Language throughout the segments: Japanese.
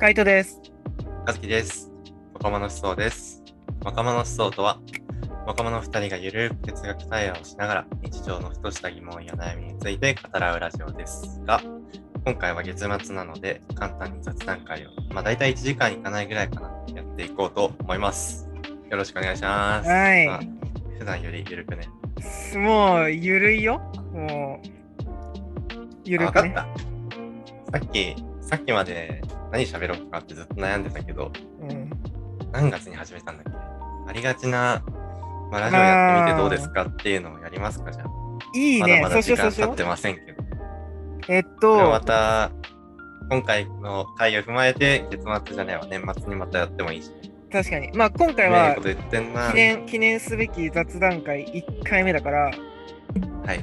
カイトです。和樹です。若者思想です。若者思想とは、若者二人がゆるく哲学対話をしながら日常のふとした疑問や悩みについて語らうラジオですが、今回は月末なので簡単に雑談会を、まあ大体1時間いかないぐらいかな、やっていこうと思います。よろしくお願いします。はいまあ普段よりゆるくね。もう、ゆるいよ。もう、ゆるくね。あわかった。さっき、さっきまで何喋ろうかってずっと悩んでたけど、うん。何月に始めたんだっけ？ありがちな、まあ、ラジオやってみてどうですかっていうのをやりますかじゃあ。いいね。まだまだ時間経って。ませんけど。えっとま、た、今回の回を踏まえて、月末じゃないわ、年末にまたやってもいいし。確かに。まあ、今回は。記念、記念すべき雑談会1回目だから、はい。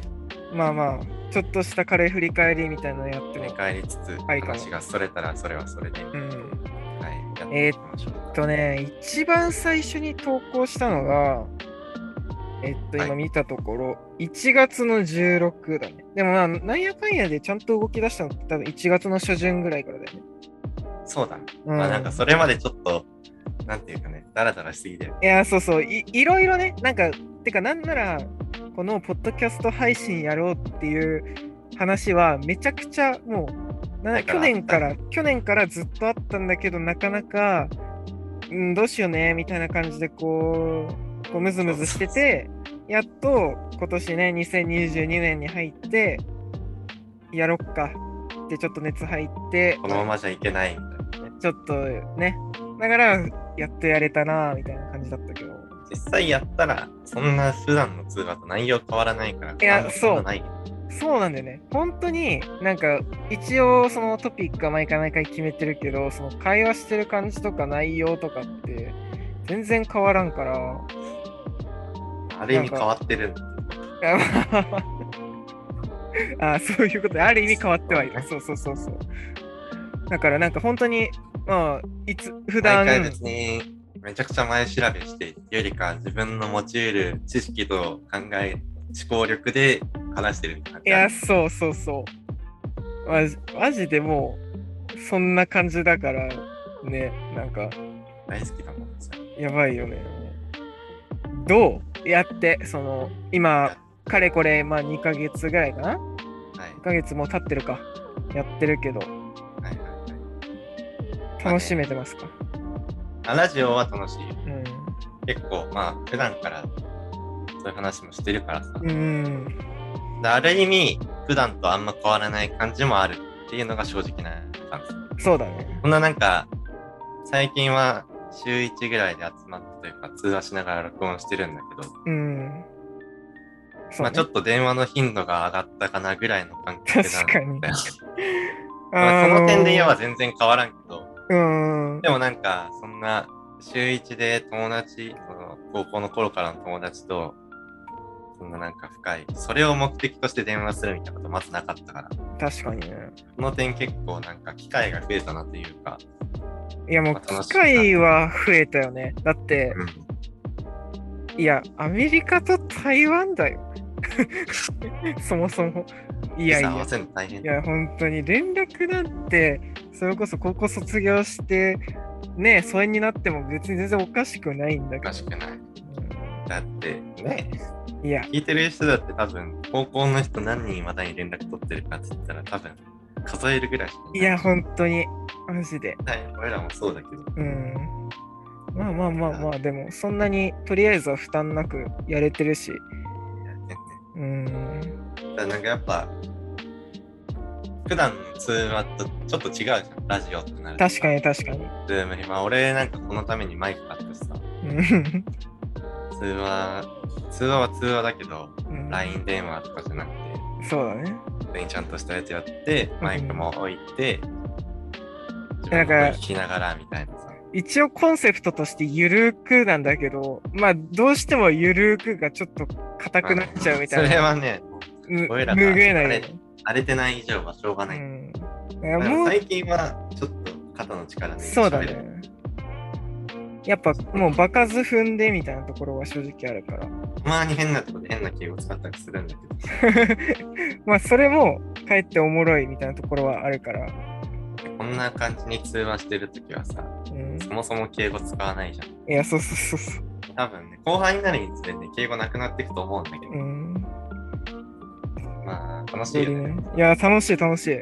まあまあ、ちょっとしたカレー振り返りみたいなのやって振りも。返りつつ、はい話がそれたらそれはそれで、はい、うん。やってい。えっとね、一番最初に投稿したのが、えっと、はい今見たところ、1月の16だね。でもまあ、なんやかんやでちゃんと動き出したのって多分1月の初旬ぐらいからだよね。そうだ。うんまあなんかそれまでちょっと、なんていうかね、ダラダラしすぎて。いや、そうそう。い、いろいろね、なんか、てか、なんなら、このポッドキャスト配信やろうっていう話は、めちゃくちゃもう、な去年から、去年からずっとあったんだけど、なかなか、うん、どうしようね、みたいな感じで、こう、こうムズムズしてて、やっと今年ね、2022年に入って、やろっか。ってちょっと熱入って、このままじゃいけないみたいなね。ちょっとね、だから、やっとやれたな、みたいな感じだったけど。実際やったら、そんな普段の通話と内容変わらないから、いやそんなない。そうなんだよね。本当になんか一応そのトピックは毎回毎回決めてるけど、その会話してる感じとか内容とかって全然変わらんから。ある意味変わってるああ そういうことで、ある意味変わってはいる。そうそうそうそう。だからなんか本当に、まあ、いつ、普段、毎回別にめちゃくちゃ前調べしてよりか自分の持ち得る知識と考え思考力で話してるって感じいや、そうそうそう。マジマジでもう、そんな感じだから、ね、なんか、大好きだもんさやばいよね。どうやって、その、今、かれこれ、まあ2ヶ月ぐらいかな？はい ?2 ヶ月もう経ってるか。やってるけど、楽しめてますか、あラジオは楽しい。ようん。結構まあ普段からそういう話もしてるからさ、うん。である意味普段とあんま変わらない感じもあるっていうのが正直な感じ。そうだね。こんななんか最近は週1ぐらいで集まってというか通話しながら録音してるんだけど。うん。ね。まあちょっと電話の頻度が上がったかなぐらいの感覚なんだ確かに。よまあその点で言えばあ全然変わらんけど、のうん。でもなんかそんな週1で友達、その高校の頃からの友達と、そんななんか深い、それを目的として電話するみたいなことまずなかったから、確かにね。この点結構なんか機会が増えたなというか、いやもう機会は増えたよね。だって、うん、いや、アメリカと台湾だよ。そもそも。いやいや。せるの大変いや、本当に連絡なんて、それこそ高校卒業して、ね、疎遠になっても別に全然おかしくないんだおけど。かしくない。だってね、うんいや、聞いてる人だって多分、高校の人何人まだに連絡取ってるかって言ったら多分、数えるぐらいしかいや、本当に、マジで。はい、俺らもそうだけど、うん。まあまあまあまあ、でも、そんなにとりあえずは負担なくやれてるし。うん。だからなんかやっぱ、普段の通話とちょっと違うじゃん、ラジオってなると確かに確かに。ズームに。まあ俺なんかこのためにマイク買ってさ、う ん通話、通話は通話だけど、うん。LINE 電話とかじゃなくて、そうだね。普通にちゃんとしたやつやって、マイクも置いて、自なんか分の声聞きながらみたいなさ。一応コンセプトとしてゆるくなんだけど、まあどうしてもゆるくがちょっと硬くなっちゃうみたいな。それはね、む俺らが拭えないよね。慣れてない以上はしょうがない。うん。もう最近はちょっと肩の力でそうだね。やっぱもう場数踏んでみたいなところは正直あるから。たまに変なとこで変な敬語使ったりするんだけど、まあそれもかえっておもろいみたいなところはあるから。いこんな感じに通話してるときはさ、うん。そもそも敬語使わないじゃん。いや、そうそうそうそう。多分ね、後半になるにつれて敬語なくなっていくと思うんだけど、うん。まあ、楽しいよね。いや、楽しい楽しい。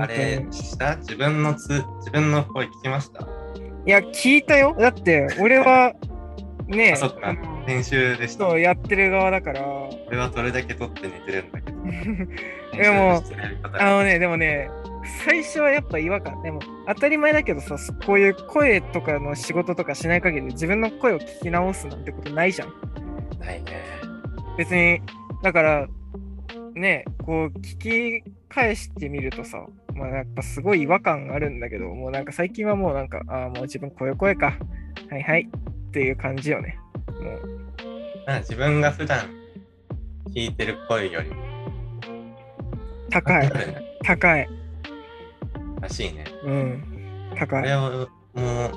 あれに、した自分のつ、自分の声聞きました？いや、聞いたよ。だって、俺は、ねあ、そっかでした。そう、やってる側だから。俺はそれだけ撮って寝てるんだけど。でもあのね、でもね、最初はやっぱ違和感。でも、当たり前だけどさ、こういう声とかの仕事とかしない限り自分の声を聞き直すなんてことないじゃん。ないね。別に、だから、ね、こう、聞き返してみるとさ、まあやっぱすごい違和感があるんだけど、もうなんか最近はもうなんか、ああ、もう自分こういう声か。はいはい。っていう感じよね。もう。なんか自分が普段聞いてる声よりも高い。高い。らしいね。うん。高い。これをもう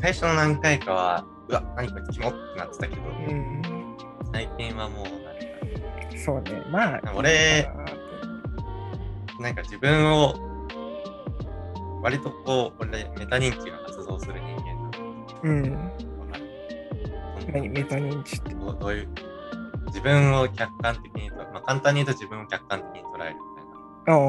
最初の何回かはうわ何これキモってなってたけど、うん。最近はもうそうね。まあ。俺なんか自分を割とこう俺メタ認知が発動する人間なうん。何？メタ認知って。どういう自分を客観的にと、まあ、簡単に言うと自分を客観的に捉えるみたいなああ。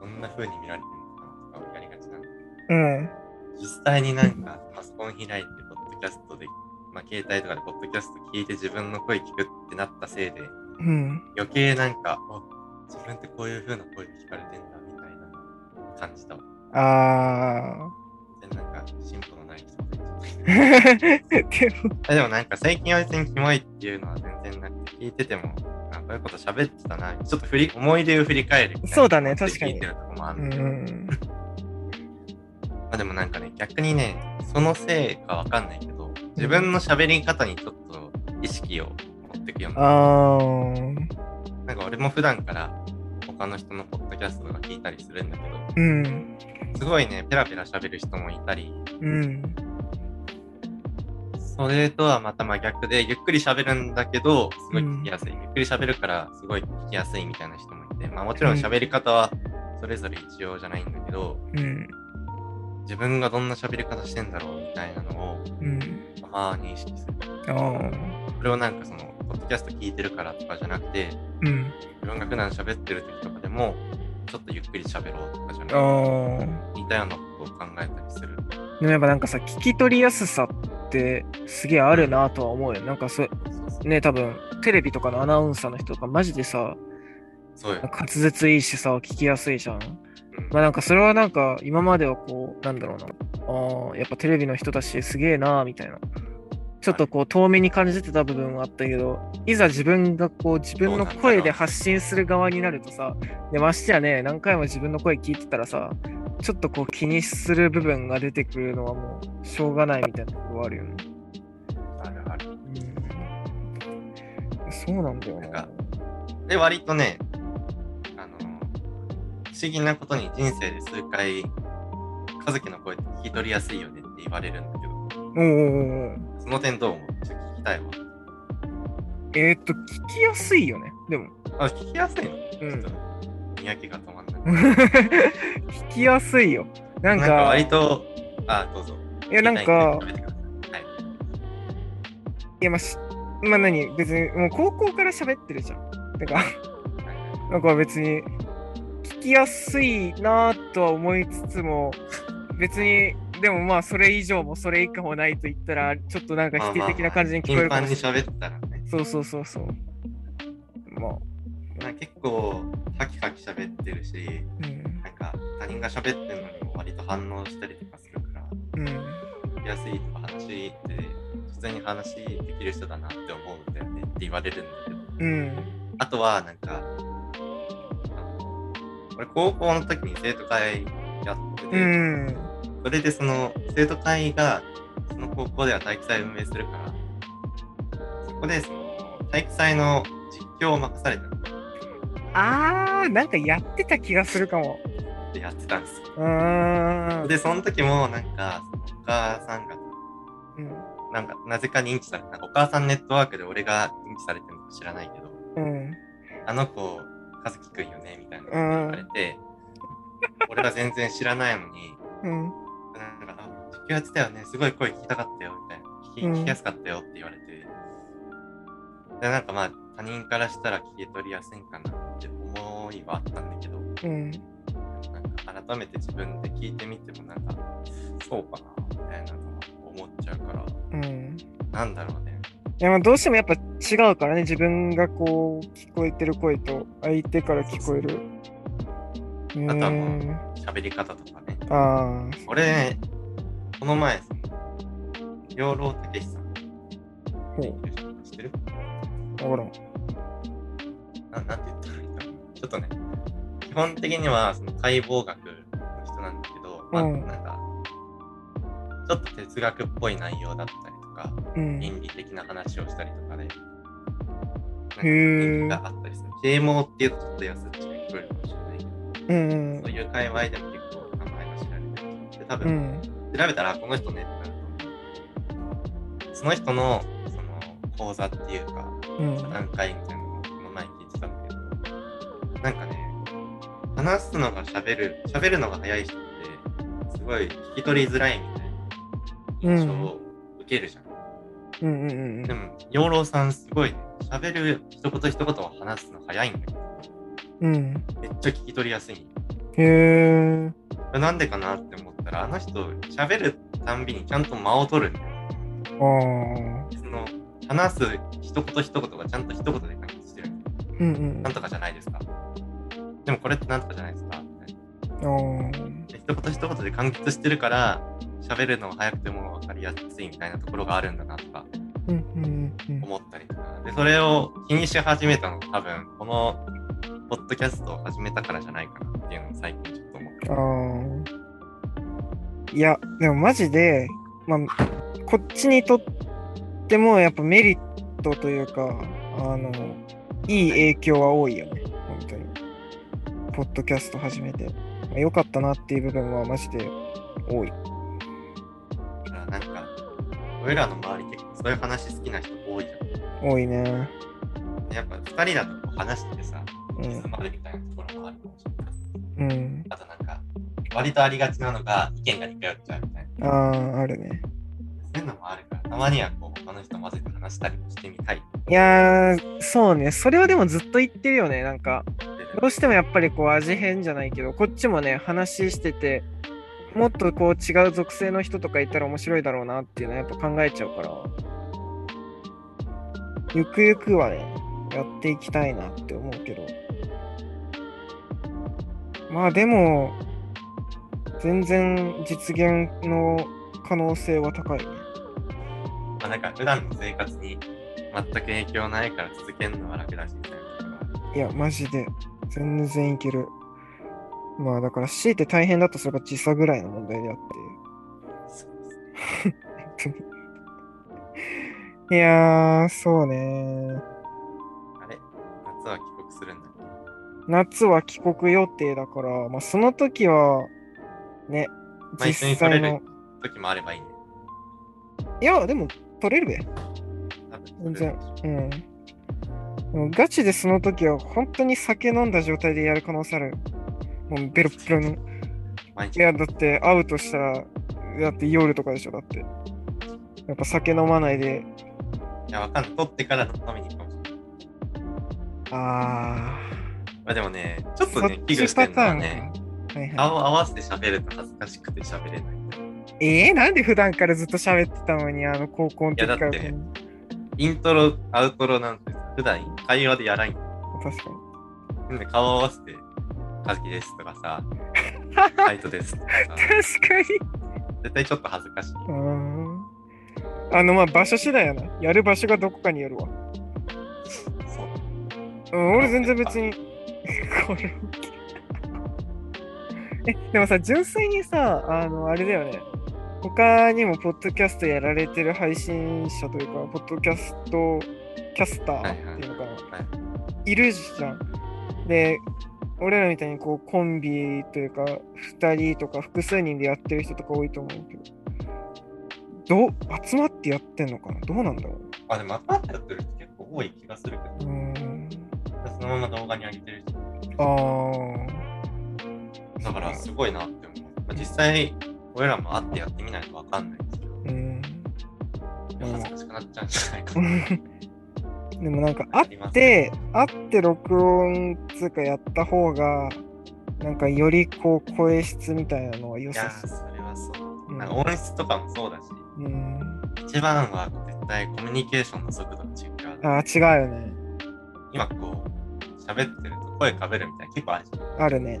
どんな風に見られてるのかなとかをやりがちなんだうん。実際になんかパソコン開いて、ポッドキャストで、まあ、携帯とかでポッドキャスト聞いて自分の声聞くってなったせいで、うん。余計なんか、あ自分ってこういう風な声で聞かれてんだみたいな感じたわ。あ全然なんか進歩のない人あ。でも、でもなんか最近は別にキモいっていうのは全然なくて、聞いてても、あこういうこと喋ってたな、ちょっと振り思い出を振り返るそうだね確かに聞いてるとこもあるうんだけど、ん。まあでもなんかね、逆にね、そのせいかわかんないけど、自分の喋り方にちょっと意識を持ってくような。んか俺も普段から他の人のポッドキャストとか聞いたりするんだけど、うん。すごいね、ペラペラ喋る人もいたり、うん。それとはまた真逆で、ゆっくり喋るんだけど、すごい聞きやすい。ゆっくり喋るから、すごい聞きやすいみたいな人もいて、まあもちろん喋り方はそれぞれ一様じゃないんだけど、うん。自分がどんな喋り方してんだろうみたいなのを、うん。まあ認識する。これをなんかその、ポッドキャスト聞いてるからとかじゃなくて、うん。自分が普段喋ってる時とかでも、ちょっとゆっくり喋ろうとかじゃなくて。似たようなことを考えたりする。でもやっぱなんかさ、聞き取りやすさってすげえあるなとは思うよ。なんかそ、ね、多分テレビとかのアナウンサーの人とかマジでさ。滑舌いいしさ、聞きやすいじゃん。うんまあなんかそれはなんか今まではこう、なんだろうな。ああ、やっぱテレビの人だしすげえなみたいな。ちょっとこう遠目に感じてた部分はあったけど、いざ自分がこう自分の声で発信する側になるとさ、でましてやね、何回も自分の声聞いてたらさ、ちょっとこう気にする部分が出てくるのはもうしょうがないみたいなとこあるよね。あるある。うん、そうなんだよななんか。で、割とね、あの、不思議なことに人生で数回、和樹の声って聞き取りやすいよねって言われるんだけど、おーおーおーその点どう思う？ちょっと聞きたいわ。えー、っと、聞きやすいよね。でも。あ、聞きやすいの？うんちょっと、にやけが止まんない。聞きやすいよ。なんか、なんか割と、あ、どうぞ。いや、なんか、はい。いや、まあし、まあ何、別に、もう高校から喋ってるじゃん。てか、なんか別に、聞きやすいなとは思いつつも、別に、でもまあ、それ以上もそれ以下もないと言ったら、ちょっとなんか否定的な感じに聞こえ頻るかもしれない。喋ったらね、そうそうそうそう。まあ、まあ、結構、ハキハキ喋ってるし、うん。なんか他人が喋ってるのにも割と反応したりとかするから、うん。聞きやすいとか話って、普通に話できる人だなって思うんだよねって言われるんだけど、うん。あとはなんか、俺高校の時に生徒会やってて、うん。それでその生徒会がその高校では体育祭を運営するから、そこでその体育祭の実況を任されたあー、なんかやってた気がするかも。ってやってたんですよ。うーん。で、その時もなんか、お母さんが、うん。なんか、なぜか認知されて、なんかお母さんネットワークで俺が認知されてるのか知らないけど、うん。あの子、和樹くんよねみたいなこと言われて、俺ら全然知らないのに、うん。やってたよね、すごい声聞きたかったよ、みたいな。聞きうん聞きやすかったよって言われて。で、なんかまあ、他人からしたら聞き取りやすいんかなって思いはあったんだけど、うん。なんか改めて自分で聞いてみてもなんか、そうかな、みたいなのは思っちゃうから、うん。なんだろうね。いやまあどうしてもやっぱ違うからね、自分がこう聞こえてる声と相手から聞こえる。あとはもうね喋り方とかね。えあ俺ね、この前、養老たけしさん、あ、ほ知ってる？う、わからん。ななんて言ったらいいんだろう。ちょっとね、基本的にはその解剖学の人なんだけど、まあ、うんなんか、ちょっと哲学っぽい内容だったりとか、うん。倫理的な話をしたりとかで、なんがあったりする。啓蒙っていうとちょっと安っちが聞こえるかもしれないけど、うんうんそういう界隈でも結構名前が知られてる。で、多う分、ん。調べたらこの人ねってなる。その人のその講座っていうか、うん。座談会みたいなのをこの前聞いてたんだけど、なんかね、話すのが喋る、喋るのが早い人って、すごい聞き取りづらいみたいな印象を受けるじゃん。うんうんうんでも、養老さんすごいね、喋る一言一言を話すの早いんだけど、うん。うん。めっちゃ聞き取りやすいんよへえ。なんでかなって思ったら、あの人、喋るたんびにちゃんと間を取るんだよ。ああ。その、話す一言一言がちゃんと一言で完結してる。うんうん。なんとかじゃないですか。でもこれってなんとかじゃないですか。みたいな一言一言で完結してるから、喋るの早くても分かりやすいみたいなところがあるんだなとか。思ったりとか。で、それを気にし始めたのが多分、このポッドキャストを始めたからじゃないかなっていうのを最近ちょっと思って。ああ。いや、でもマジで、まあ、こっちにとってもやっぱメリットというか、あの、いい影響は多いよね。本当に。ポッドキャスト始めて。まあ良かったなっていう部分はマジで多い。だからなんか、俺らの周り結構そういう話好きな人多いじゃ多いね。やっぱ二人だと話しててさ、うん行き詰まるみたいなところもあるかもしれない。うん。あとなんか、割とありがちなのが意見が似通っちゃうみたいな。ああ、あるね。そういうのもあるから、たまにはこう他の人混ぜて話したりもしてみたい。いやー、そうね。それはでもずっと言ってるよね。なんか、どうしてもやっぱりこう味変じゃないけど、こっちもね、話してて、もっとこう違う属性の人とかいたら面白いだろうなっていうのはやっぱ考えちゃうから、ゆくゆくはね、やっていきたいなって思うけど。まあでも、全然実現の可能性は高いね。まあ、なんか普段の生活に全く影響ないから続けるのは楽だしみたいな。いや、マジで、全然いける。まあだから強いて大変だとすれば時差ぐらいの問題であって。そうです いやー、そうね。夏は帰国予定だから、まあその時は、ね、まあ実際取れるの。け時もあればいいね。いや、でも取れるべ。全然。うん。ガチでその時は本当に酒飲んだ状態でやる可能性ある。もうベロッベロの。いや、だって会うとしたら、だって夜とかでしょ、だって。やっぱ酒飲まないで、いや、わかんない。取ってから飲みに行くかもしれない。あまあでもね、ちょっー。とね、危惧してるのはね、はいはい。顔合わせて喋ると恥ずかしくて喋れない。えー、なんで普段からずっと喋ってたのに、あの高校の時から。いやだってイントロ、アウトロなんて普段会話でやらんよ。確かに。で顔合わせて、和樹ですとかさ、カイトですとかさ、確かに。絶対ちょっと恥ずかしい。あの、まあ、場所次第やな。やる場所がどこかによるわ。そう。うん、俺全然別に。こ れえ、でもさ、純粋にさ、あの、あれだよね。他にもポッドキャストやられてる配信者というか、ポッドキャストキャスターっていうのかな。はいいるじゃん。で、俺らみたいにこうコンビというか、2人とか複数人でやってる人とか多いと思うけど、どう集まってやってんのかな？どうなんだろう？あ、でも、またやってる人結構多い気がするけど、うーん。そのまま動画に上げてる人。ああ。だからすごいなって思う。まあ、実際、俺らも会ってやってみないとわかんないんですけど、うん。恥ずかしくなっちゃうんじゃないかな。でもなんか会って、会って録音つうかやった方が、なんかよりこう声質みたいなのは良いやさー、そう。それはそう。うんなんか音質とかもそうだし、うん。一番は絶対コミュニケーションの速度が違う。ああ、違うよね。今こう、喋ってると声かぶるみたいな結構あるじゃん。あるね。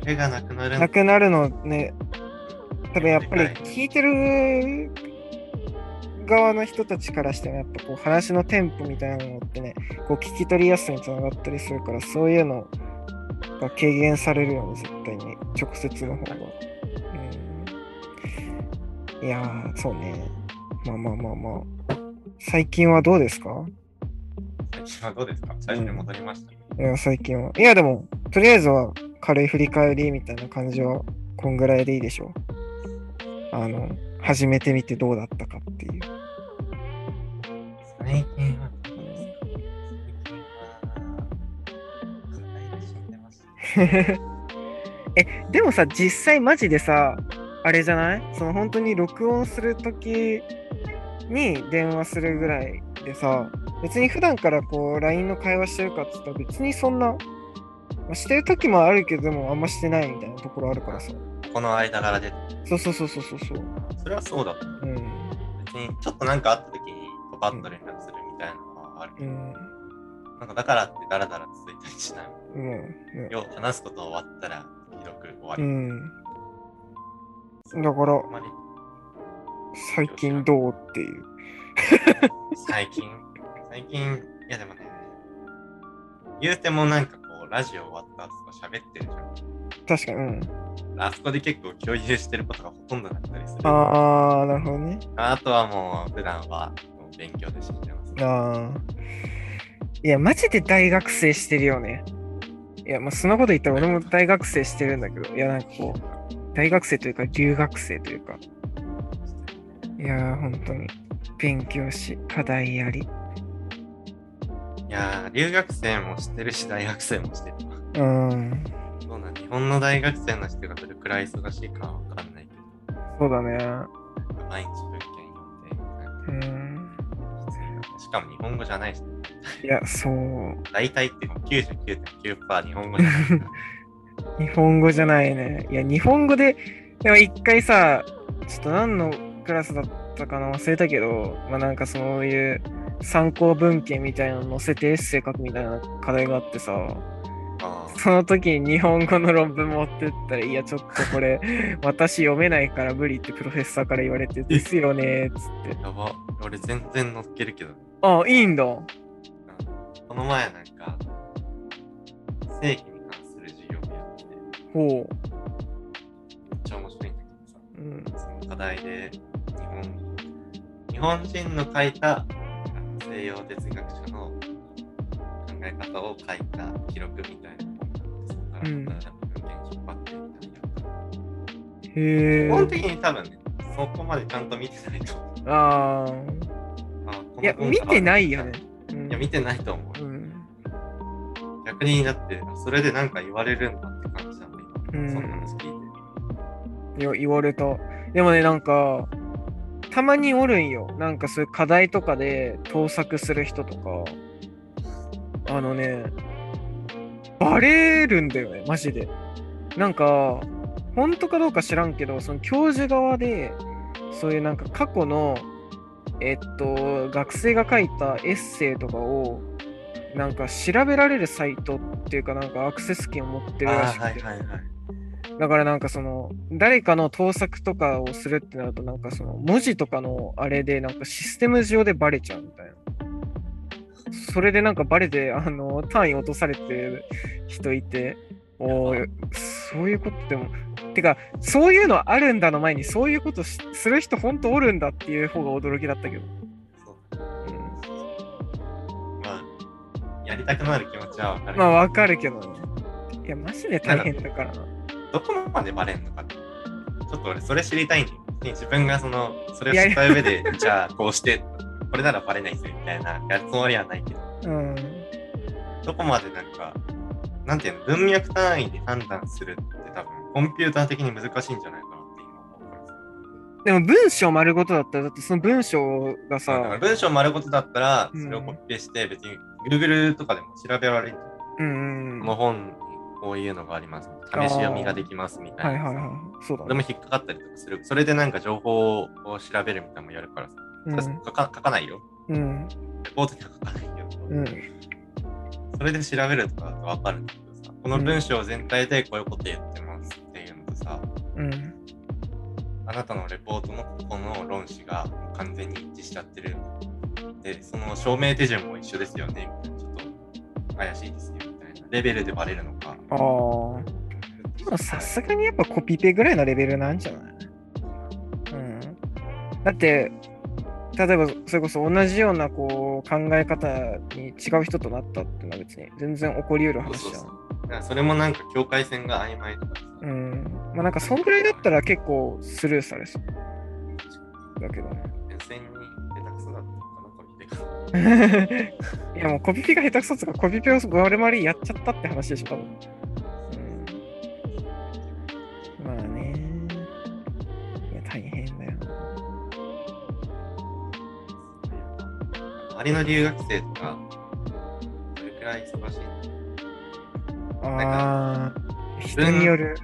それがなくなるなくなるのね、多分やっぱり聞いてる側の人たちからしてもやっぱこう話のテンポみたいなのってね、こう聞き取りやすさにつながったりするから、そういうのが軽減されるよね、絶対に。直接の方が。うん、いやー、そうね。まあまあまあまあ。最近はどうですか？最近はどうですか？最初に戻りました。いや、最近は。いや、でも、とりあえずは軽い振り返りみたいな感じは、こんぐらいでいいでしょう。あの、始めてみてどうだったかっていう。最近は。え、でもさ、実際マジでさ、あれじゃない？その本当に録音するときに電話するぐらいでさ、別に普段からこう LINE の会話してるかっつったら別にそんな、まあしてるときもあるけどもあんましてないみたいなところあるからさ。この間柄で、そうそうそうそうそうそう。それはそうだう。うん。別にちょっとなんかあった時にパパッと連絡するみたいなのはあるけど、うん。なんかだからってダラダラ続いたりしないもん。もう、ね要は話すこと終わったら記録終わり。うん。だから、最近どうっていう。最近、最近、いやでもね、言うてもなんかこう、ラジオ終わった後とか喋ってるじゃん。確かに、うん。あそこで結構共有してることがほとんどだったりする。あー、なるほどね。あとはもう普段はもう勉強で死んでます。あー。いや、マジで大学生してるよね。いや、まあ、そんなこと言ったら俺も大学生してるんだけど、いや、なんかこう、大学生というか留学生というか、いやー、本当に、勉強し、課題やり。いやー、留学生もしてるし、大学生もしてる。うん、そうなん日本の大学生の人がどれくらい忙しいかはわかんないけそうだね。ど、毎日文献読んで、うん。しかも日本語じゃないし、いや、そう。大体っていうか99.9%日本語じゃない。日本語じゃないね。いや、日本語で、でも一回さ、ちょっと何のクラスだったかな忘れたけど、まあなんかそういう参考文献みたいなの載せてエッセイ書くみたいな課題があってさ、あその時に日本語の論文持ってったら、いや、ちょっとこれ、私読めないから無理ってプロフェッサーから言われて、ですよね、つって。ーやば。俺全然乗っけるけど、あ、いいんだ。この前なんか、正規に関する授業をやってて、ほめっちゃ面白いんだけどさ、う。うん。その課題で日本日本人の書いた西洋哲学者の考え方を書いた記録みたいな本そこから文献引っ張ってみたりやった。へえ。基本的に多分ね、そこまでちゃんと見てないと思う。ああ。いや、見てないよね。うんいや、見てないと思う。うん。逆にだって、あそれでなんか言われるんだって感じだ、今。うんそんな話聞いて。いや言われた。でもね、なんか、たまにおるんよ。なんかそういう課題とかで盗作する人とか、あのね、バレるんだよね、マジで。なんか、本当かどうか知らんけど、その教授側で、そういうなんか過去の、えっと、学生が書いたエッセイとかを、なんか調べられるサイトっていうか、なんかアクセス権を持ってるらしくて。あはいはいはい。だからなんかその誰かの盗作とかをするってなるとなんかその文字とかのあれでなんかシステム上でバレちゃうみたいな。それでなんかバレてあの単位落とされてる人いて、おーそういうことでも。てか、そういうのあるんだの前にそういうことしする人本当おるんだっていう方が驚きだったけど。そううん、まあ、やりたくなる気持ちはわかる。まあわかるけどね。いや、マジで大変だからな。どこまでバレんのかって。ちょっと俺それ知りたいんだよ。自分がその、それを知った上で、じゃあこうして、これならバレないですよみたいな、やるつもりはないけど、うん。どこまでなんか、なんていうの、文脈単位で判断するって多分コンピューター的に難しいんじゃないかなって今思うからさ。でも文章丸ごとだったら、だってその文章がさ、文章丸ごとだったら、うんそれをコピペして、別に Google とかでも調べられる。うんうん。この本にこういうのがあります。試し読みができますみたな。はいいはいはい。そうだね。でも引っかかったりとかする。それでなんか情報を調べるみたいなのもやるからさ。うん書か書かないよ。うん。レポートには書かないよ。うん。それで調べるとかだとわかるんだけどさ、この文章全体でこういうこと言ってますっていうのとさ、うん。あなたのレポートのここの論旨が完全に一致しちゃってる。で、その証明手順も一緒ですよね、みたいな。ちょっと怪しいですよ。レベルでバレるのか。ああ。でもさすがにやっぱコピペぐらいのレベルなんじゃない？うん。だって、例えばそれこそ同じようなこう考え方に違う人となったっていうのは別に全然起こりうる話じゃん。そうそうそれもなんか境界線が曖昧とかさ。うん。まあなんかそんぐらいだったら結構スルーされそう。だけどね。いやもうコピペが下手くそとかコピペを我々やっちゃったって話でしょ、多分。うん。まあね。いや、大変だよな。周りの留学生とか、どれくらい忙しいのああ、人による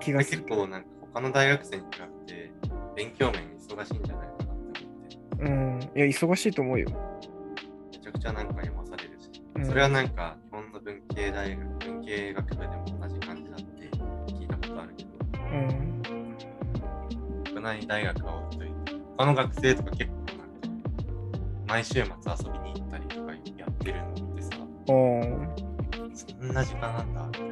気がす結る。構なんか他の大学生に比べて勉強面忙しいんじゃないかなって思って、うん。いや、忙しいと思うよ。くちゃなんか読まされるし、うんそれはなんか日本の文系大学、文系学部でも同じ感じだって聞いたことあるけど、うん。国内大学は置いといて、他の学生とか結構なんか、毎週末遊びに行ったりとかやってるのを見てさ、そんな時間なんだみたい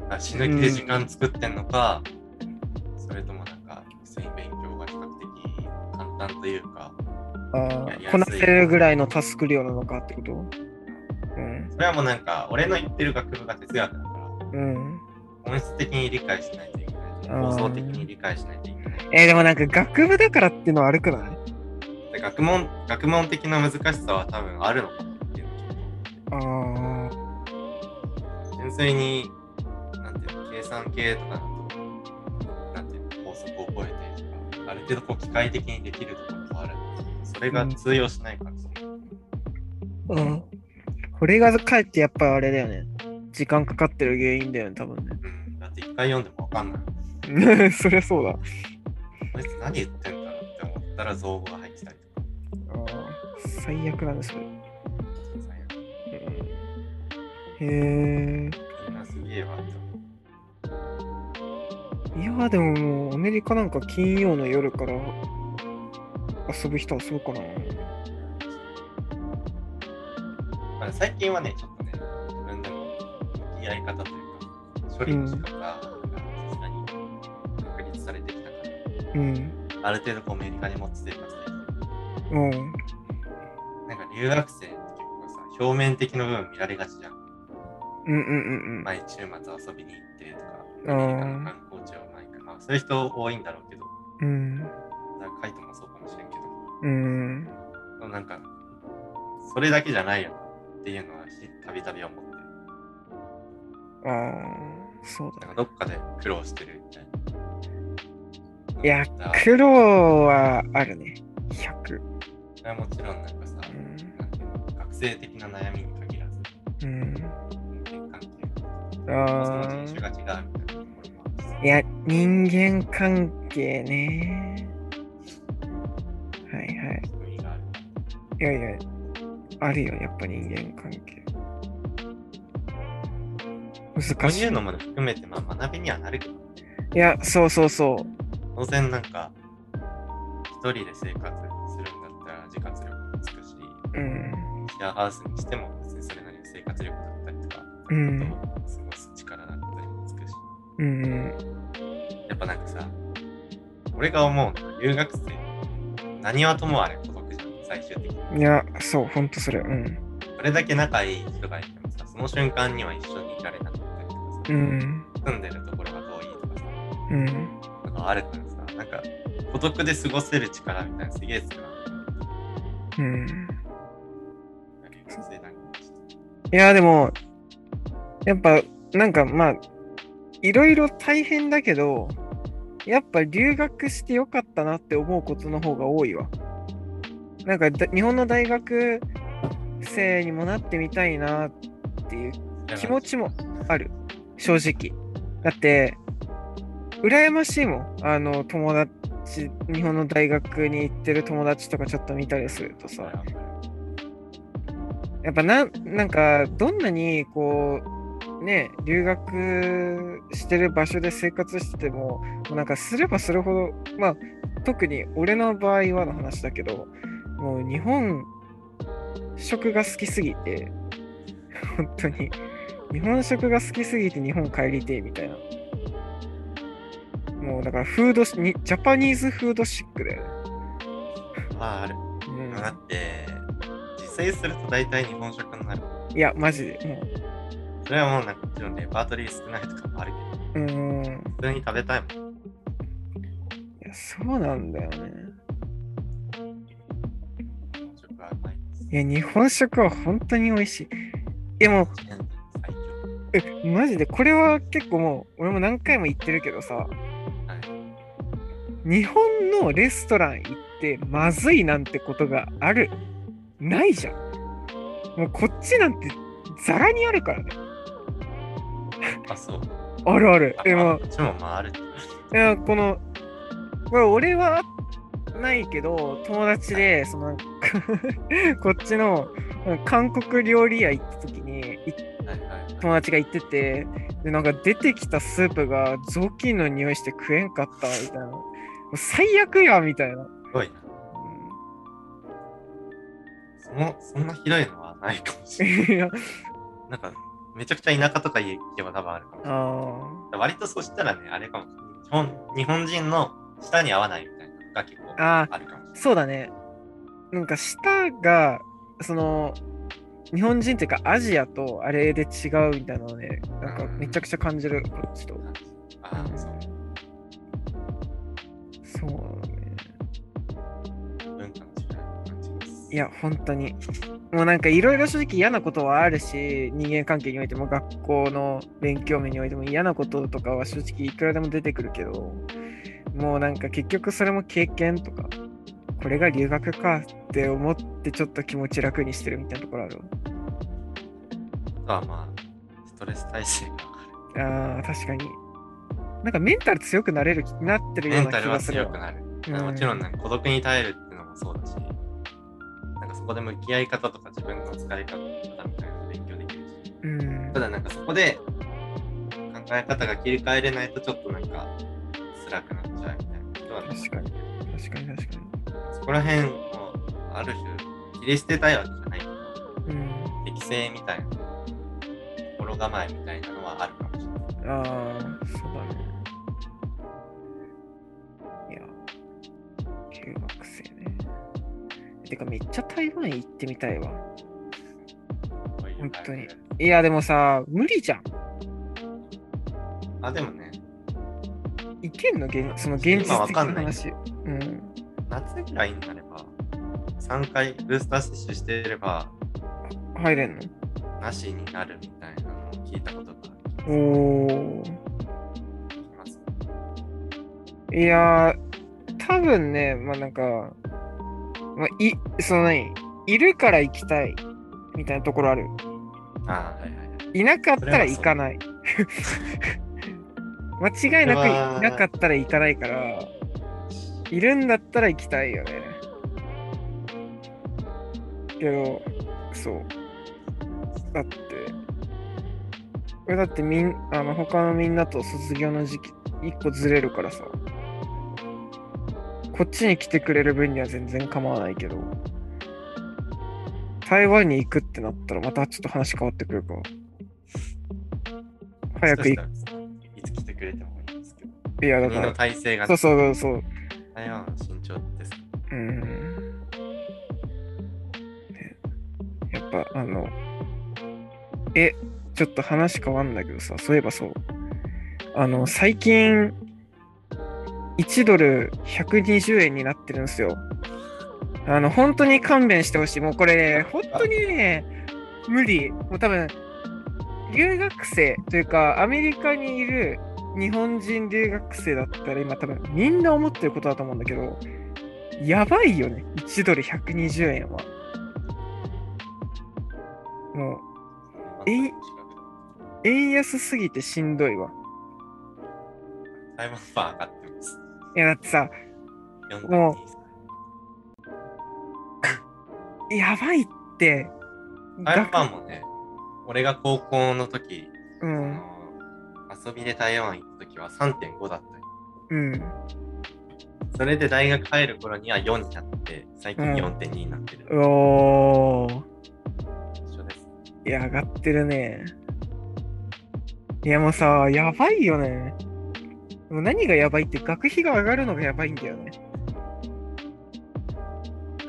な。だ死ぬ気で時間作ってんのか、それともなんか、普通に勉強が比較的簡単というか、あこなせるぐらいのタスク量なのかってこと？うん。それはもうなんか、俺の言ってる学部が哲学だから、うん。本質的に理解しないといけない。構造的に理解しないといけない。えーでもなんか学部だからっていうのは悪くな？いで学問学問的な難しさは多分あるのかなっていうの。ああ。純粋に、なんていうの、計算系とかだと、なんていうの、法則を覚えてとか、ある程度こう機械的にできるところもあるんだけど、それが通用しないからさ。うん。これがかえってやっぱあれだよね。時間かかってる原因だよね、多分うん、だって一回読んでもわかんない。ね。そりゃそうだ。こいつ何言ってんだろうって思ったら造語が入ってたりとか。あー最悪なんですよ。最悪へえ。みんなすげえわって思う。いや、でももうアメリカなんか金曜の夜から遊ぶ人はそうかな。まあ、最近はね、ちょっとね、自分でも向き合い方というか、処理の仕方がさすがに確立されてきたかうん。ら、ある程度こうアメリカに持って生活できてる。うん。なんか留学生って結構さ、表面的な部分見られがちじゃん。うんうんうんうん。毎週末遊びに行ってとか、メリカの観光地を毎回、まあ、そういう人多いんだろうけど、うん。だからカイトもそううん。なんか、それだけじゃないよなっていうのはしたびたび思って、ああ、そうだなんかどっかで苦労してるみたいな。いや苦労はあるね。100。それはもちろんなんかさ、うんなんていうの学生的な悩みに限らず、うん。人間関係そのあ人種が違うみたいなところもあってさあ。いや、人間関係ね。いやいや、あるよ、やっぱ人間関係。そう難しい。いうのも含めて、まあ、学びにはなるけど、いや、そうそうそう。当然なんか、一人で生活するんだったら自活力もつくし、うん。シェアハウスにしても別にそれなりの生活力だったりとか、うん。過ごす力だったりもつくし、うん。やっぱなんかさ、俺が思うのは留学生、何はともあれ孤独じゃん、最終的に。いや、そう、ほんとそれ。うん。それだけ仲いい人がいてもさ、その瞬間には一緒にいられなかったりとかさ、うん。住んでるところが遠いとかさ、うん。なんかあるからさ、なんか孤独で過ごせる力みたいなすげえ少ない。うん。いや、でも、やっぱ、なんかまあ、いろいろ大変だけど、やっぱ留学してよかったなって思うことの方が多いわ。なんかだ日本の大学生にもなってみたいなっていう気持ちもある。正直。だって、羨ましいもん。あの、友達、日本の大学に行ってる友達とかちょっと見たりするとさ、やっぱな、なんか、どんなに、こう、ね、留学してる場所で生活してても、もうなんか、すればするほど、まあ、特に俺の場合はの話だけど、もう日本食が好きすぎて、本当に、日本食が好きすぎて日本帰りてえみたいな。もうだからフードしに、ジャパニーズフードシックだよね。まあある。うんだって、自炊すると大体日本食になる。いや、マジで。もそれはもうなんかもちろんレパートリー少ないとかもあるけど、う、ん。普通に食べたいもん。いや、そうなんだよね。いや、日本食は本当に美味しい。でも。え、マジで、これは結構もう、俺も何回も言ってるけどさ、はい。日本のレストラン行ってまずいなんてことがあるないじゃん。もうこっちなんてザラにあるからね。あ、そう。あるある。あでも、こっちもまあある。いや、この、これ俺はないけど、友達で、その、こっちの韓国料理屋行った時に。友達が行ってて、で、なんか出てきたスープが雑巾の匂いして食えんかったみたいな。もう最悪やみたいな。すごいな。その、そんなひどいのはないかもしれない。なんか、めちゃくちゃ田舎とか行けば多分あるかもしれない。あ割とそしたらね、あれかもしれない。日本日本人の舌に合わないみたいなのが結構ああるかもしれない。そうだね。なんか舌が、その、日本人っていうかアジアとあれで違うみたいなのね、なんかめちゃくちゃ感じる、こっちと。ああ、そう。そうね。文化の違い感じます。いや、本当に。もうなんかいろいろ正直嫌なことはあるし、人間関係においても学校の勉強面においても嫌なこととかは正直いくらでも出てくるけど、もうなんか結局それも経験とか、これが留学かって思ってちょっと気持ち楽にしてるみたいなところあるわ。あとはまあ、ストレス耐性が。ああ、確かに。なんかメンタル強くなれる、なってるようなメンタルは。強くなる。うんもちろんね、孤独に耐えるっていうのもそうだし、なんかそこで向き合い方とか自分の使い方みたいなの勉強できるし、うんた。だなんかそこで考え方が切り替えれないとちょっとなんか辛くなっちゃうみたいなことはね確かに。確かに確かに。そこら辺をある種切り捨てたいわけじゃないけど、うん。適性みたいな、心構えみたいなのはあるかもしれない。ああ、そうだね。いや、留学生ね。てかめっちゃ台湾行ってみたいわ。本当に感いや、でもさ、無理じゃん。じあ、でもね、行けんの？現その現実的今わかんないな話。うん。夏ぐらいになれば、3回ブースター接種していれば、入れんの？なしになるみたいなのを聞いたことがあおー。いやー、多分ね、まあなんか、まあ、い、その何？いるから行きたいみたいなところある。ああ、はいはいはい。いなかったら行かない。間違いなくいなかったら行かないから、いるんだったら行きたいよね。けど、そう。だって、俺だってみん、あの、他のみんなと卒業の時期、一個ずれるからさ。こっちに来てくれる分には全然構わないけど、台湾に行くってなったらまたちょっと話変わってくるか。早く行く。いつ来てくれてもいいんですけど、く。いや、だから、体制がそうそうそう。台湾は慎重です。うん。ねやっぱ、あの、え、ちょっと話変わんだけどさ、そういえばそう。あの、最近、1ドル120円になってるんですよ。あの、本当に勘弁してほしい。もうこれ、本当にね、無理。もう多分、留学生というか、アメリカにいる日本人留学生だったら今多分みんな思ってることだと思うんだけど、やばいよね。1ドル120円は。もう、え円安すぎてしんどいわ。台湾パン上がってます。いやだってさ、もやばいって。台湾もね、俺が高校の時、うん、遊びで台湾行った時は3.5だったよ。うん。それで大学入る頃には4になって、最近うん4.2になってる。おー。一緒です。いや、上がってるね。いや、もうさ、やばいよね。もう何がやばいって、学費が上がるのがやばいんだよね。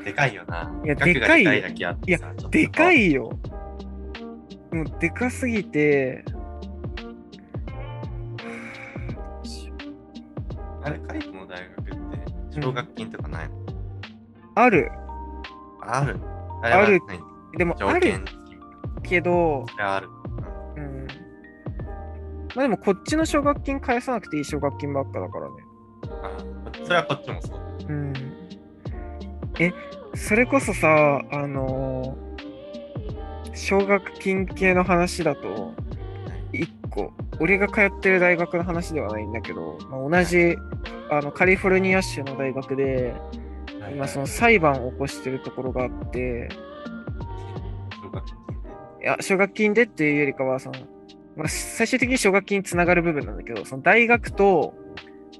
でかいよな。いやでかいいだけあってさ、ちょっとでかいよ。もうでかすぎて、奨学金とかないの、ある。あるあある何でも、条あるけど、ある。うん。まあでも、こっちの奨学金返さなくていい奨学金ばっかだからね。あそれはこっちもそう。うん。え、それこそさ、あのー奨学金系の話だと、一個、俺が通ってる大学の話ではないんだけど、まあ、同じあのカリフォルニア州の大学で、今その裁判を起こしてるところがあって。いや、奨学金でっていうよりかは、その、まあ、最終的に奨学金につながる部分なんだけど、その大学と、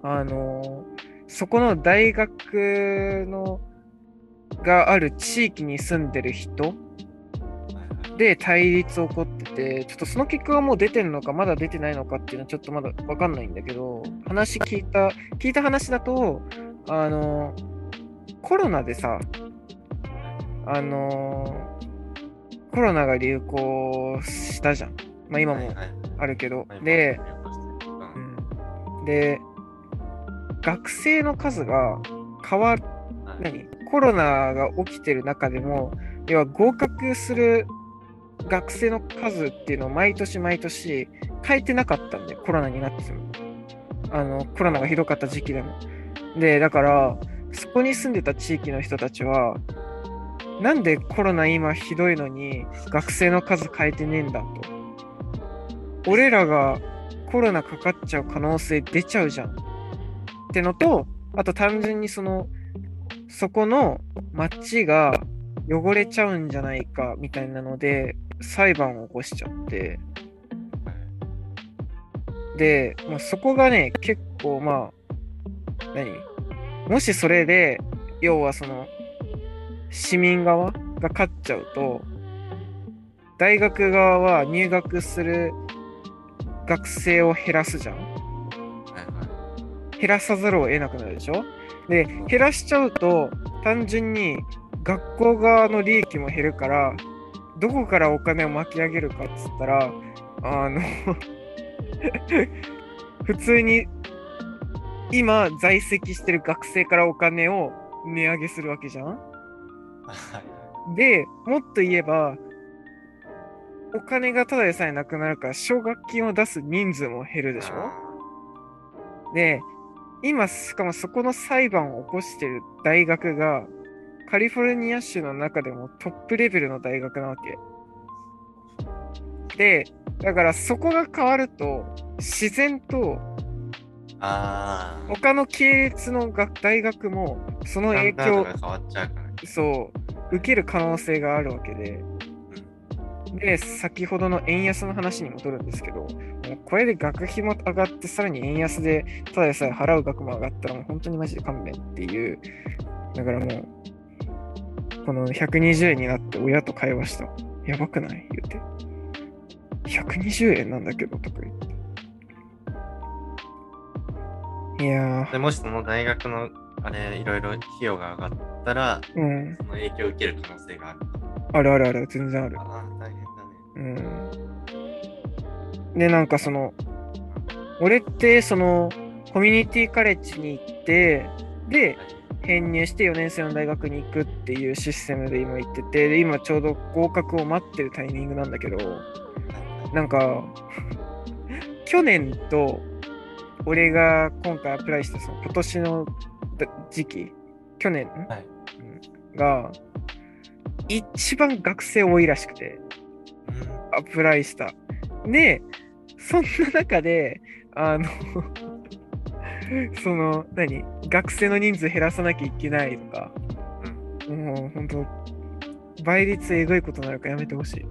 あのそこの大学の、がある地域に住んでる人で対立起こってて、ちょっとその結果がもう出てるのか、まだ出てないのかっていうのはちょっとまだわかんないんだけど、話聞いた、聞いた話だと、あのコロナでさ、あのコロナが流行したじゃん。まあ今もあるけど。はいで、うんうん。で、学生の数が変わる、はい。何？コロナが起きてる中でも、要は合格する学生の数っていうのを毎年毎年変えてなかったんで、コロナになっても。あの、コロナがひどかった時期でも。で、だから、そこに住んでた地域の人たちは、なんでコロナ今ひどいのに学生の数変えてねえんだと。俺らがコロナかかっちゃう可能性出ちゃうじゃん。ってのと、あと単純にその、そこの街が汚れちゃうんじゃないかみたいなので、裁判を起こしちゃって、で、もうそこがね、結構まあ、何？もしそれで、要はその、市民側が勝っちゃうと、大学側は入学する学生を減らすじゃん。減らさざるを得なくなるでしょ？で、減らしちゃうと、単純に学校側の利益も減るから、どこからお金を巻き上げるかっつったら、あの、普通に今在籍してる学生からお金を値上げするわけじゃん？で、もっと言えば、お金がただでさえなくなるから、奨学金を出す人数も減るでしょ？で、今、しかもそこの裁判を起こしてる大学が、カリフォルニア州の中でもトップレベルの大学なわけ。で、だからそこが変わると、自然と。他の系列の学大学もその影響。そう受ける可能性があるわけで、で、先ほどの円安の話に戻るんですけど、もうこれで学費も上がって、さらに円安でただでさえ払う額も上がったら、もう本当にマジで勘弁っていう、だからもう、この120円になって親と会話した。やばくない？言うて。120円なんだけどとか言って。いやでもしその大学のあれ、いろいろ費用が上がったら、ー、うん。その影響を受ける可能性がある。あるあるある、全然ある。ああ、大変だね。うん。で、なんかその、俺ってその、コミュニティカレッジに行って、で、編入して4年生の大学に行くっていうシステムで今行ってて、で、今ちょうど合格を待ってるタイミングなんだけど、なんか、去年と俺が今回アプライしたその今年のだ時期、去年、はい。うん。が、一番学生多いらしくて、うん。アプライした。で、そんな中で、あの、その、何？学生の人数減らさなきゃいけないとか、もう本当倍率えぐいことになるからやめてほしい。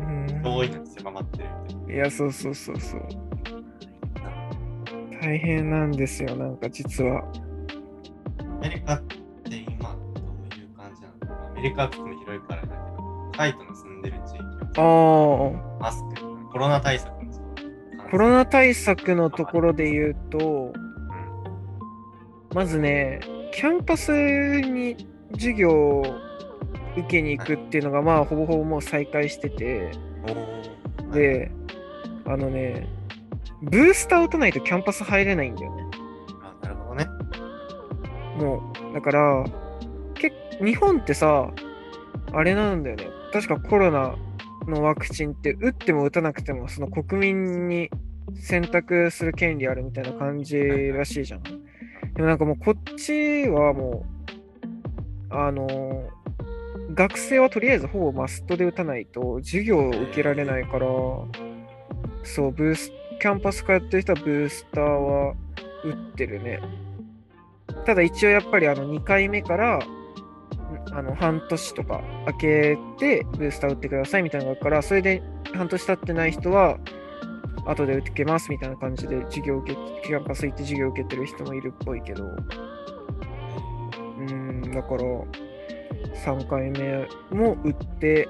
うん遠いのに狭まってるいいや、そうそうそうそう。大変なんですよ、なんか実は。な。アメリカって今どういう感じなの？かなアメリカっても広いからだけど、カイトの住んでる地域あはあ、マスク、コロナ対策。コロナ対策のところで言うと、うんまずね、キャンパスに授業を受けに行くっていうのが、まあ、ほぼほぼもう再開してて、で、あのね、ブースター打たないとキャンパス入れないんだよね。あなるほどね。もう、だから、け日本ってさ、あれなんだよね。確かコロナのワクチンって打っても打たなくても、その国民に選択する権利あるみたいな感じらしいじゃん。でもなんかもうこっちはもう、あの学生はとりあえずほぼマストで打たないと授業を受けられないから、そう、ブース、キャンパス通ってる人はブースターは打ってるね。ただ一応やっぱりあの2回目からあの半年とか空けてブースター打ってくださいみたいなのがあるから、それで半年経ってない人は後で打ってけますみたいな感じで授業受け、キャンパス行って授業受けてる人もいるっぽいけど、うん、だから3回目も打って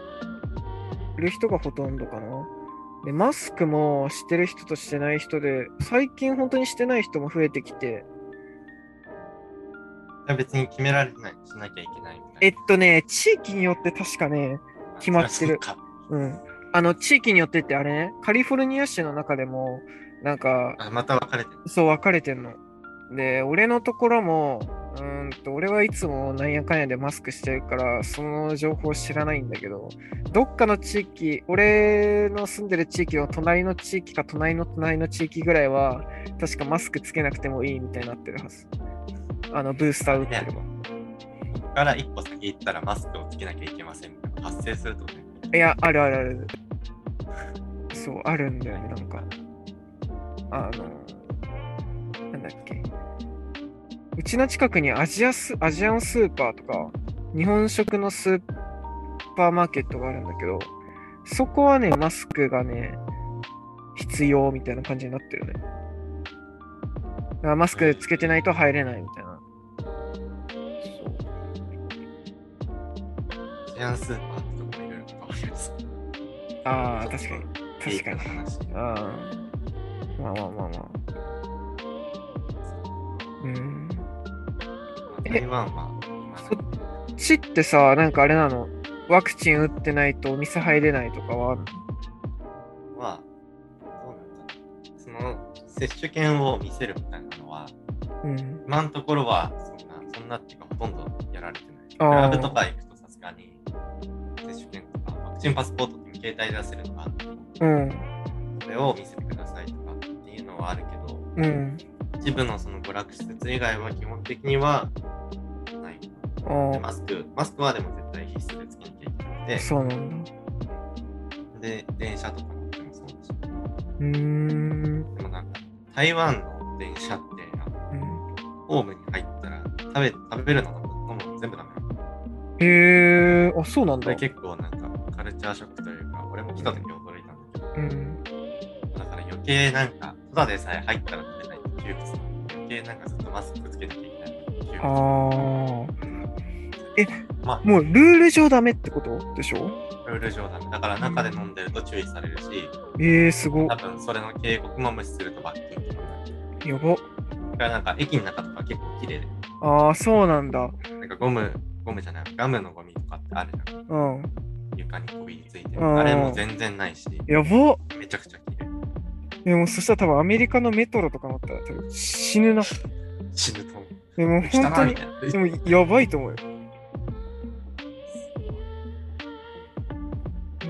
る人がほとんどかな。で、マスクもしてる人としてない人で、最近本当にしてない人も増えてきて、別に決められてない、しなきゃいけないみたいな。えっとね、地域によって確かね、決まってるうん。あの、地域によってってあれね、カリフォルニア州の中でも、なんか、あまた分かれてる。そう分かれてんの。で、俺のところも、うーんと、俺はいつもなんやかんやでマスクしてるから、その情報知らないんだけど、どっかの地域、俺の住んでる地域の隣の地域か隣の隣の地域ぐらいは、確かマスクつけなくてもいいみたいになってるはず。あの、ブースター打ってれば。から一歩先行ったらマスクをつけなきゃいけません発生するとね。いや、あるあるある。そう、あるんだよね、なんか。あの、なんだっけ。うちの近くにアジアスアジアンスーパーとか、日本食のスーパーマーケットがあるんだけど、そこはね、マスクがね、必要みたいな感じになってるね。だからマスクつけてないと入れないみたいな。ジアンスーパーとこもいろいろす。ああ、確かに。確かに。話。ああ。まあまあまあまあ。うん。台湾は今そっちってさ、なんかあれなの、ワクチン打ってないとお店入れないとかはあるの？は、どうなんだろう。その接種券を見せるみたいなのは、うん。今のところはそんな、そんなっていうかほとんどやられてない。クラブとか行くとさすがに、接種券とか、ワクチンパスポートって携帯出せるのがあって、うん。それを見せてくださいとかっていうのはあるけど、うん。一部のその娯楽施設以外は基本的にはない。あでマスク、マスクはでも絶対必須でつけなきゃいけなくあ、て、そうなんだ。で、電車とか乗ってもそうだし。うーん。でもなんか、台湾の電車って、あのうんホームに入ったら食べ食べるの飲むの全部ダメなの。へえ、あ、そうなんだ。結構なんかカルチャーショックというか、俺も来た時驚いたんだけど、うん。だから余計なんか、ただでさえ入ったら食べない窮屈余計なんかずっとマスクつけなきゃいけない窮屈ああ。えまあ、もうルール上ダメってこと？でしょルール上ダメ。だから中で飲んでると注意されるし、ええすご。多分それの警告も無視すると罰金とかになる。やば。だからなんか駅の中とか結構綺麗で、ああ、そうなんだ。なんかゴム、ゴムじゃない、ガムのゴミとかってあるじゃん。うん。床にこびりついてる。うんあれも全然ないし、やば。めちゃくちゃ綺麗。でもそしたら多分アメリカのメトロとか乗ったら多分死ぬな。死ぬと思う。でも汚本当に。でもやばいと思うよ。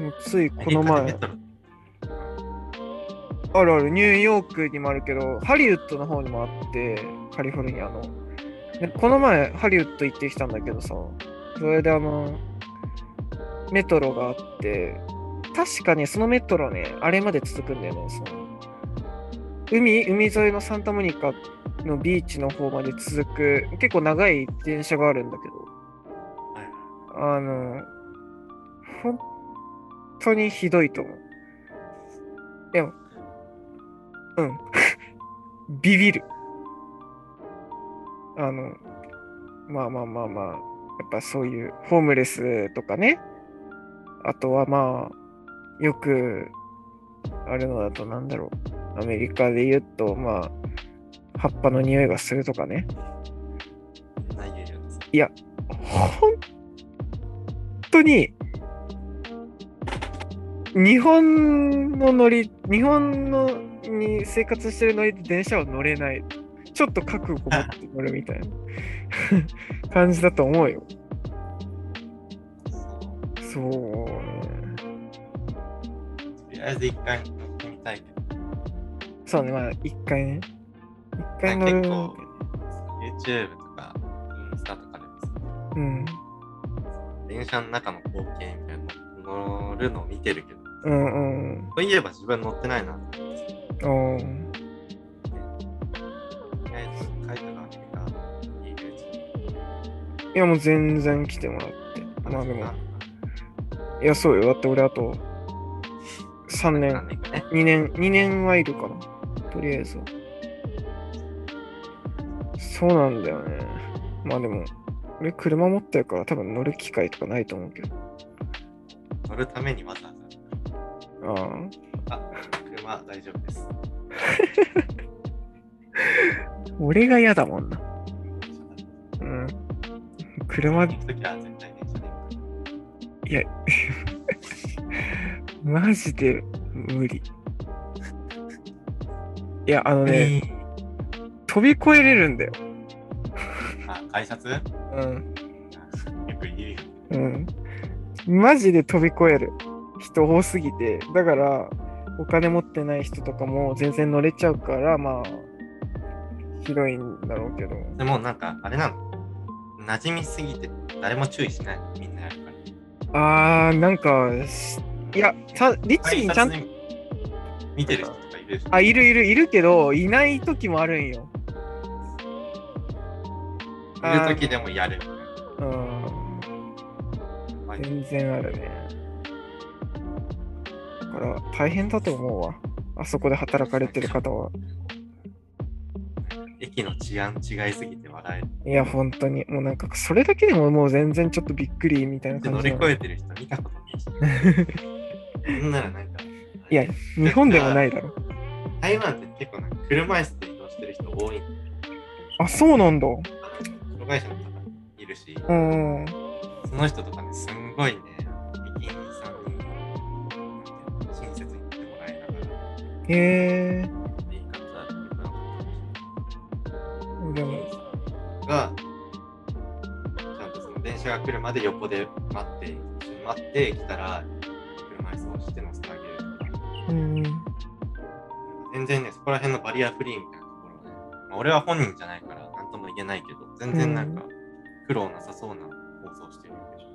もうついこの前あるある、ニューヨークにもあるけど、ハリウッドの方にもあって、カリフォルニアの。でこの前、ハリウッド行ってきたんだけどさ、それであの、メトロがあって、確かね、そのメトロね、あれまで続くんだよね、その、海、海沿いのサンタモニカのビーチの方まで続く、結構長い電車があるんだけど、はいあの、本当にひどいと思う。でも、うん。ビビる。あの、まあまあまあまあ、やっぱそういうホームレスとかね。あとはまあ、よくあるのだとなんだろう。アメリカで言うと、まあ、葉っぱの匂いがするとかね。何言えるん当に日本の乗り、日本のに生活してる乗りで電車は乗れない。ちょっと覚悟持って乗るみたいな 感じだと思うよ。そうね。とりあえず一回乗ってみたいけど、そうね、まあ一回ね。一回乗る。結構 YouTube とかインスタとかでもさうん。電車の中の光景みたいなの乗るのを見てるけど、うんうん。そういえば自分乗ってないなってさおーとりあえず帰ったらアメリカに行くうちにいやもう全然来てもらって。まあでも、いやそうよ。だって俺あと3年何。年かね。2年、2年はいるかな。とりあえずは。そうなんだよね。まあでも、俺車持ってるから多分乗る機会とかないと思うけど。乗るためにわざわざ。ああ。あ、車大丈夫です。俺が嫌だもんな。うん。車、行くときは絶対。いや、マジで無理。いや、あのね、飛び越えれるんだよ。あ、改札うん。よく言うよ。うん。マジで飛び越える人多すぎて、だから、お金持ってない人とかも全然乗れちゃうから、まあ、広いんだろうけど。でもなんか、あれなの。馴染みすぎて誰も注意しないのみんなやる。あー、なんか、しいや、た律儀にちゃんと、に見てる人とかいる。あ、いるいるいるけど、いない時もあるんよ。いるときでもやる。うん。はい全然あるね。だから、大変だと思うわ。あそこで働かれてる方は。駅の治安違いすぎて笑える。いや、本当に。もうなんか、それだけでももう全然ちょっとびっくりみたいなで乗り感じなの。越えてる人見たことないし。そんならなんか。いや、日本でもないだろ。台湾って結構なんか車椅子で移動してる人多いあ、そうなんだ。障害者の方いるし、うん。その人とかね、すんごいね、駅員さんに、親切に言ってもらいながら、へえ。言でも、が、ちゃんとその電車が来るまで横で待って、待って、来たら、車椅子を押して乗せてあげるとか、うん。全然ね、そこら辺のバリアフリーみたいなところはね、まあ、俺は本人じゃないから、なんとも言えないけど、全然なんか、苦労なさそうな放送してるでしょ。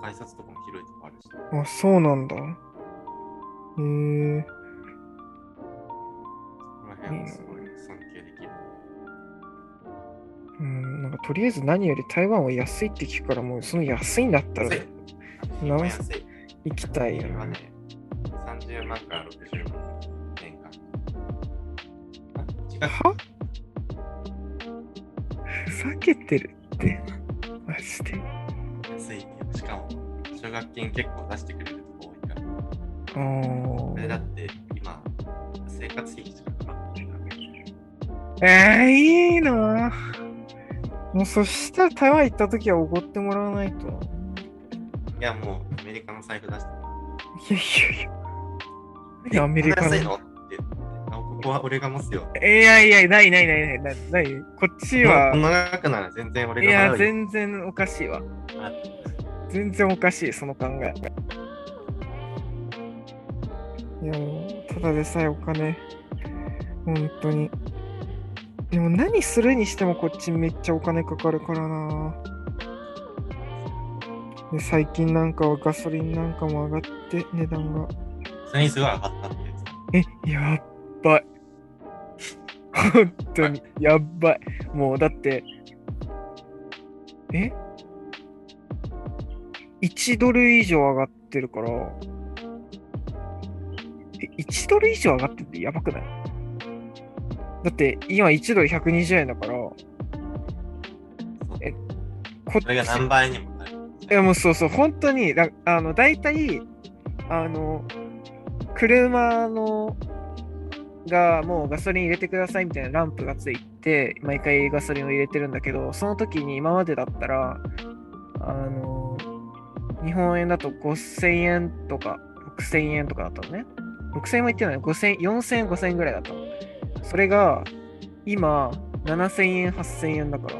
改札とかも広いとこあるし、あ、そうなんだ。へえ。そこら辺はすごい尊敬。うん、なんかとりあえず何より台湾は安いって聞くから、もうその安いんだったらな日本安い。行きたいよね、30万から60万年間。は？ふざけてるって。マジで。安いよ。しかも、奨学金結構出してくれるとこ多いから。あーこれだって今、生活費しかかかってない。えー、いいなもうそしたら台湾行った時はおごってもらわないと。いや、もうアメリカの財布出して。いやいやいや。何アメリカの。の？ってあここは俺が持つよ。いやいや、ないないないないない。こっちはこ、の額なら全然いや、俺が払うよ。全然おかしいわ。あ全然おかしい、その考え。いや、もう、ただでさえお金。本当に。でも何するにしてもこっちめっちゃお金かかるからな。で最近なんかはガソリンなんかも上がって値段が。それにすごい上がったってやつ。え、やっばい。本当に、やっばい。もうだって、え ?1 ドル以上上がってるから、え、1ドル以上上がってってやばくない？だって今1ドル120円だから、えこっそれが何倍にもなる。いやもうそうそう、本当に、だあの、大体、あの、車の、がもうガソリン入れてくださいみたいなランプがついて、毎回ガソリンを入れてるんだけど、その時に今までだったら、あの、日本円だと5000円とか6000円とかだったのね。6000円も言ってない、5000 4000円、5000円ぐらいだったの。それが、今、7000円、8000円だから、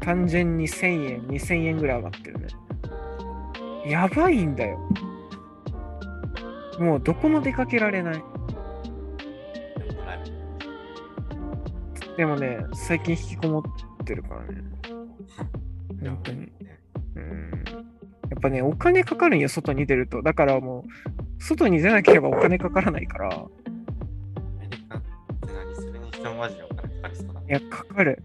単純に1000円、2000円ぐらい上がってるね。やばいんだよ。もうどこも出かけられない。でもね、最近引きこもってるからね。本当に。ねうん。やっぱね、お金かかるんよ、外に出ると。だからもう、外に出なければお金かからないから、って何するにもマジでお金かかりそうだ。や、かかる。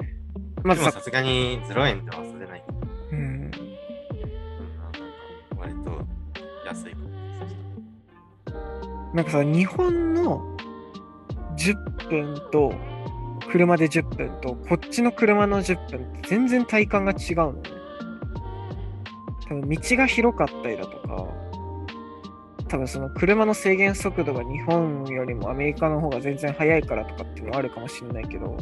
まずさ、すがに0円では遊べない。うん。うん、なんか割と安いかも。なんかさ、日本の10分と、車で10分と、こっちの車の10分って全然体感が違うのね。多分道が広かったりだとか、多分その車の制限速度が日本よりもアメリカの方が全然速いからとかっていうのはあるかもしれないけど、も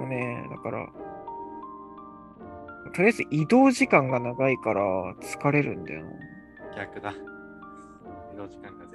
うね、だから、とりあえず移動時間が長いから疲れるんだよな。逆だ。移動時間が。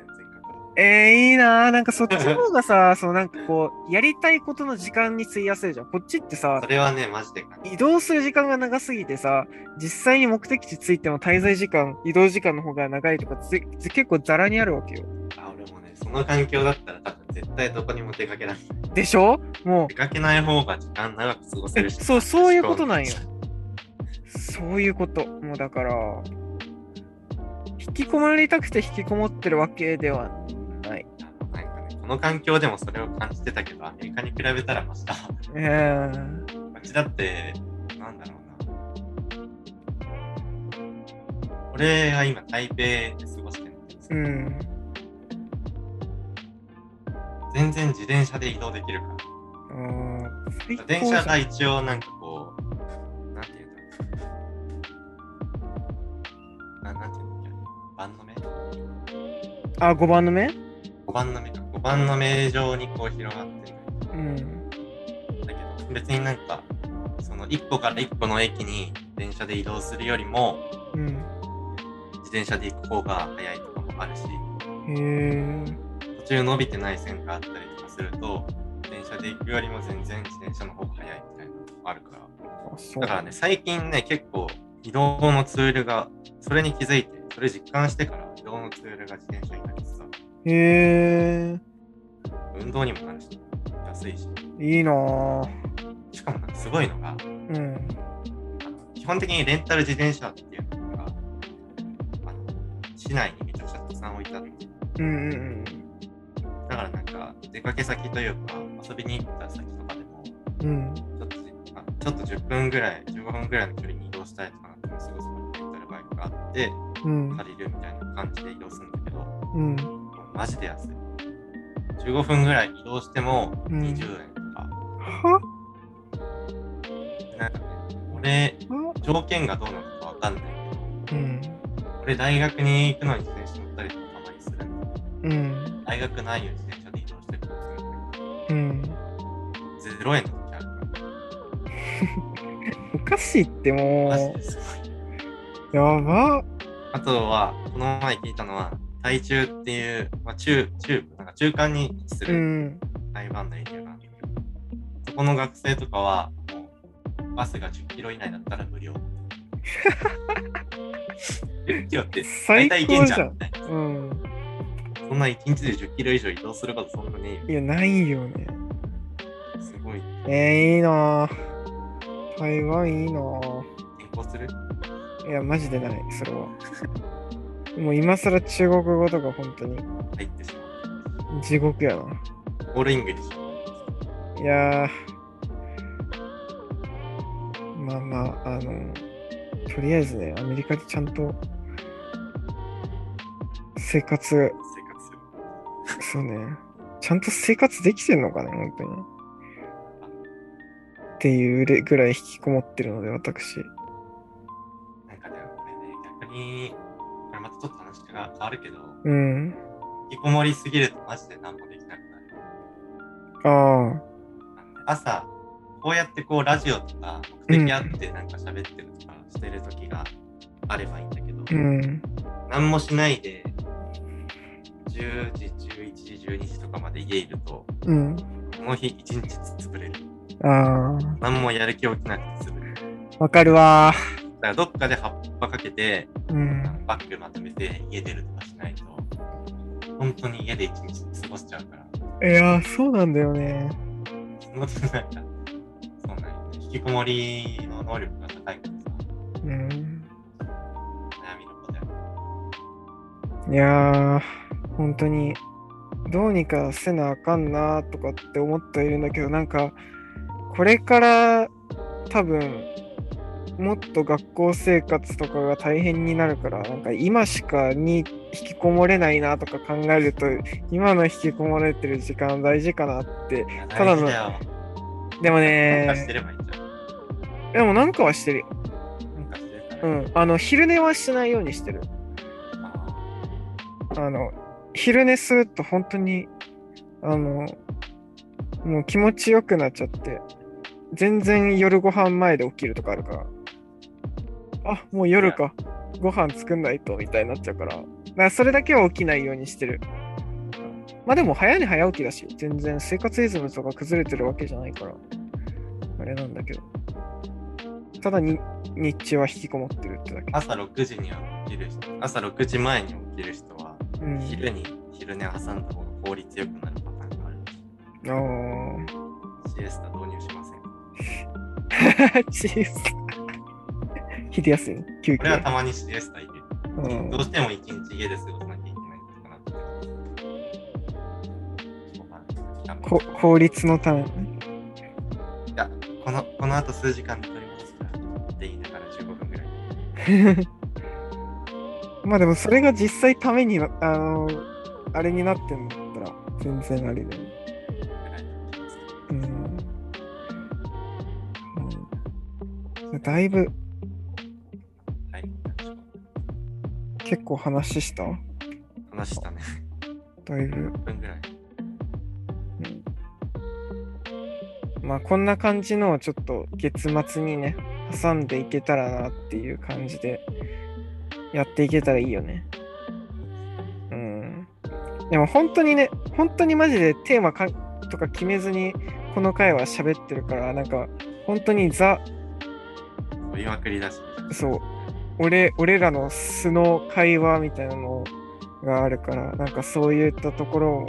えー、いいなーなんかそっちの方がさ、そのなんかこう、やりたいことの時間に費やせるじゃん。こっちってさそ、れはね、マジで移動する時間が長すぎてさ、実際に目的地着いても滞在時間、移動時間の方が長いとかぜ結構ザラにあるわけよ。あ、俺もね、その環境だったら多分絶対どこにも出かけない。でしょ？も出かけない方が時間長く過ごせるし。えそうそういうことなんよう、そういうこと。もうだから、引きこもりたくて引きこもってるわけではない。なんかね、この環境でもそれを感じてたけど、アメリカに比べたらマシだ。えー、こっちだって、なんだろうな。俺が今台北で過ごしてるんですけど、うん。全然自転車で移動できるから。電車が一応なんかこう、なんていうんだろう。ななんていうんだっけ番の目あ、5番の目 ?5 番の目か。5番の目上にこう広がってるうん。だけど、別になんか、その1個から1個の駅に電車で移動するよりも、うん。自転車で行く方が早いとかもあるし。途中伸びてない線があったりとかすると、電車で行くよりも全然自転車の方が早いみたいなのもあるから。だからね、最近ね、結構移動のツールが、それに気づいて、それ実感してから移動のツールが自転車になりさ、へえ。運動にもなるし、安いし、いいなぁ。しかもなんかすごいのが、うん。基本的にレンタル自転車っていうのが、あの市内にめちゃくちゃたくさん置いてあって、うんうんだからなんか出かけ先というか、遊びに行った先とかでも、うん。うん。ちょっとあちょっと10分ぐらい、15分ぐらいの距離に移動したいとかなってもすぐそこにレンタルバイクがあって、うん。借りるみたいな感じで移動するんだけど、もうん。うマジで安い。15分ぐらい移動してもうん20円とか、は？なんかね、俺、は？条件がどうなのかわかんないけど、うん。俺大学に行くのに自転車乗ったりとかたまにするんだけど、うん。大学ないよ自転車で移動したりとかするんだうん。けど、0円の時あるから、おかしいってもう。やば。あとは、この前聞いたのは、台中っていう、まあ、中、中部、なんか中間に位置すうるん。台湾のエリアがあるけど、そこの学生とかは、もう、バスが10キロ以内だったら無料。10キロって最大体いけんじゃん。みたいなうん。そんな1日で10キロ以上移動することそんなねいや、ないよね。すごい。えー、いいなぁ台湾いいなぁ転校する？いや、マジでない、それは。もう今更中国語とか本当に入ってしまう。地獄やな。 all English。いやー、まあまあ、あの、とりあえずね、アメリカでちゃんと生活、生活。そうね、ちゃんと生活できてんのかね、本当に。っていうレぐらい引きこもってるので、私。なんかでもこれね、逆に、これまたちょっと話が変わるけど、うん。引きこもりすぎるとマジで何もできなくなる。ああ、朝、こうやってこうラジオとか目的あってなんか喋ってるとかしてる時があればいいんだけど、うん。何もしないで、10時、11時、12時とかまで家いると、うん。この日一日潰れる。あ何もやる気起きなくて潰れる。あ、わかるわだからどっかで葉っぱかけて、ー。うん。バッグまとめて家出るとかしないと、本当に家で一日過ごしちゃうから、いやー、そうなんだよね。そのことなんか、そうなんよね。引きこもりの能力が高いからさ、うん。悩みの子だよ。いやー、本当に、どうにかせなあかんなとかって思ってはいるんだけど、なんか、これから多分、もっと学校生活とかが大変になるから、なんか今しかに引きこもれないなとか考えると、今の引きこもれてる時間大事かなって。ただの。でもね。でもなんかはしてる。うん。あの、昼寝はしないようにしてる。ああの、昼寝すると本当に、あの、もう気持ちよくなっちゃって、全然夜ご飯前で起きるとかあるから、あ、もう夜か、ご飯作んないと、みたいになっちゃうから、だからそれだけは起きないようにしてる。まあでも早寝早起きだし、全然生活リズムとか崩れてるわけじゃないから、あれなんだけど。ただに日中は引きこもってるってだけ。朝6時には起きる人、朝6時前に起きる人は、うん。昼に昼寝挟んだ方が効率よくなるパターンがある。あーシエスタ導入しません。チーズ。昼休み、休憩俺。はたまにシエスタ入れる。うんどうしても一日家で過ごさなきゃいけないこ効率のため。いや、この、この後数時間で取り戻すからって言いながら15分ぐらい。まあでもそれが実際ためにな、あの、あれになってんだったら全然ありだよね。うんだいぶ結構話した？話したね。だいぶ。1分ぐらい。まあこんな感じのをちょっと月末にね、挟んでいけたらなっていう感じでやっていけたらいいよね。うん。でも本当にね、本当にマジでテーマかとか決めずにこの回は喋ってるから、なんか本当にザ、追いまくりだし。そう、俺、俺らの素の会話みたいなのがあるから、なんかそういったところ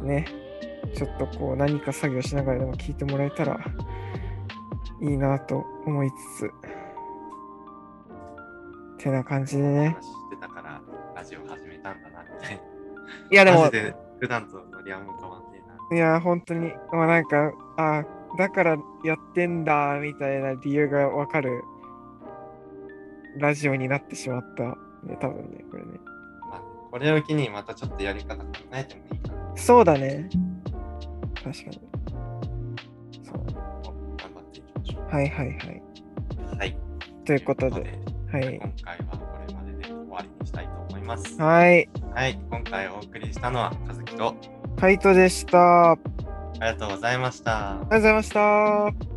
をね、ちょっとこう何か作業しながらでも聞いてもらえたらいいなと思いつつ、てな感じでね。話してたから、ラジオ始めたんだなって。いやでも普段とノリアンも変わんねえな。いや本当に、まあなんか、あだからやってんだみたいな理由がわかるラジオになってしまった。ね、多分ね、これね。まあ、これを機にまたちょっとやり方考えてもいいかな。そうだね。確かに。そう。頑張っていきましょはいはいはい。う。はい。ということとで、はい。今回はこれまでで終わりにしたいと思います。はい。はい。今回お送りしたのは、和樹と、カイトでした。ありありがとうございました。がとうございました。